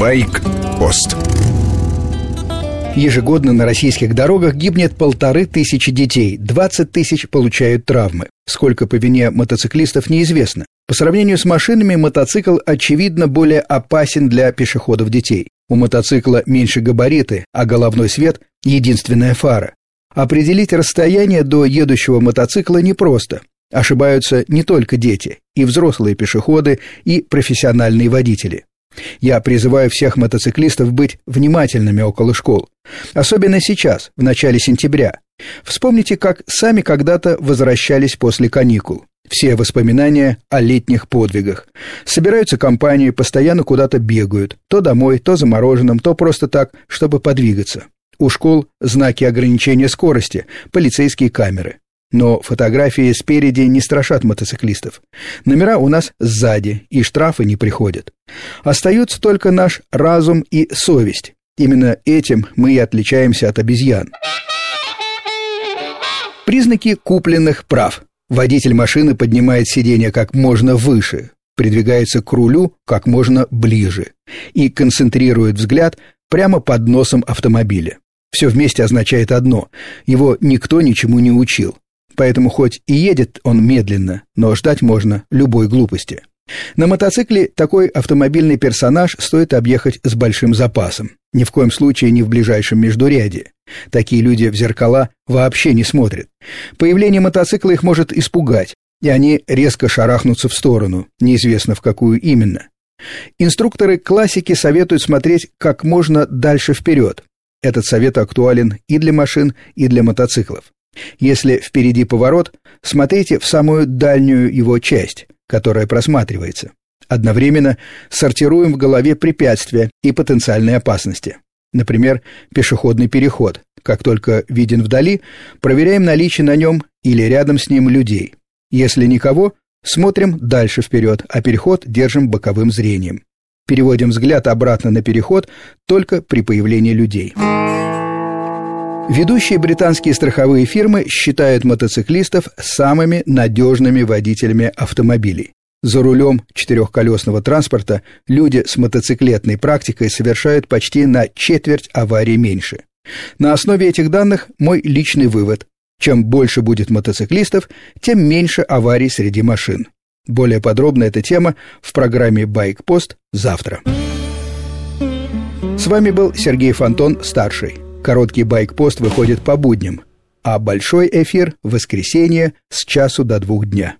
Байк-пост Ежегодно на российских дорогах гибнет полторы тысячи детей, 20 тысяч получают травмы. Сколько по вине мотоциклистов неизвестно. По сравнению с машинами, мотоцикл, очевидно, более опасен для пешеходов детей. У мотоцикла меньше габариты, а головной свет – единственная фара. Определить расстояние до едущего мотоцикла непросто. Ошибаются не только дети, и взрослые пешеходы, и профессиональные водители. Я призываю всех мотоциклистов быть внимательными около школ. Особенно сейчас, в начале сентября. Вспомните, как сами когда-то возвращались после каникул. Все воспоминания о летних подвигах. Собираются компании, постоянно куда-то бегают. То домой, то за мороженым, то просто так, чтобы подвигаться. У школ знаки ограничения скорости, полицейские камеры. Но фотографии спереди не страшат мотоциклистов. Номера у нас сзади, и штрафы не приходят. Остаются только наш разум и совесть. Именно этим мы и отличаемся от обезьян. Признаки купленных прав. Водитель машины поднимает сиденье как можно выше, придвигается к рулю как можно ближе и концентрирует взгляд прямо под носом автомобиля. Все вместе означает одно – его никто ничему не учил. Поэтому хоть и едет он медленно, но ждать можно любой глупости. На мотоцикле такой автомобильный персонаж стоит объехать с большим запасом. Ни в коем случае не в ближайшем междуряде. Такие люди в зеркала вообще не смотрят. Появление мотоцикла их может испугать, и они резко шарахнутся в сторону, неизвестно в какую именно. Инструкторы классики советуют смотреть как можно дальше вперед. Этот совет актуален и для машин, и для мотоциклов. Если впереди поворот, смотрите в самую дальнюю его часть, которая просматривается. Одновременно сортируем в голове препятствия и потенциальные опасности. Например, пешеходный переход. Как только виден вдали, проверяем наличие на нем или рядом с ним людей. Если никого, смотрим дальше вперед, а переход держим боковым зрением. Переводим взгляд обратно на переход только при появлении людей. Ведущие британские страховые фирмы считают мотоциклистов самыми надежными водителями автомобилей. За рулем четырехколесного транспорта люди с мотоциклетной практикой совершают почти на четверть аварий меньше. На основе этих данных мой личный вывод. Чем больше будет мотоциклистов, тем меньше аварий среди машин. Более подробно эта тема в программе «Байкпост» завтра. С вами был Сергей Фонтон, старший. Короткий байк-пост выходит по будням, а большой эфир – в воскресенье с часу до двух дня.